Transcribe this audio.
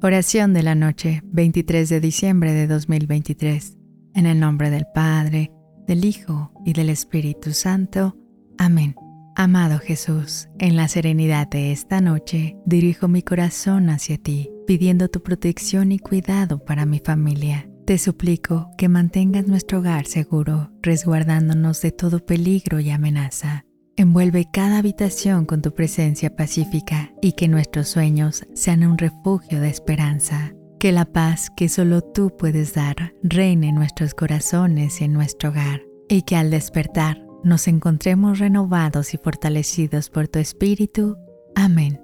Oración de la noche, 23 de diciembre de 2023. En el nombre del Padre, del Hijo y del Espíritu Santo. Amén. Amado Jesús, en la serenidad de esta noche dirijo mi corazón hacia ti, pidiendo tu protección y cuidado para mi familia. Te suplico que mantengas nuestro hogar seguro, resguardándonos de todo peligro y amenaza. Envuelve cada habitación con tu presencia pacífica y que nuestros sueños sean un refugio de esperanza. Que la paz que solo tú puedes dar reine en nuestros corazones y en nuestro hogar. Y que al despertar nos encontremos renovados y fortalecidos por tu Espíritu. Amén.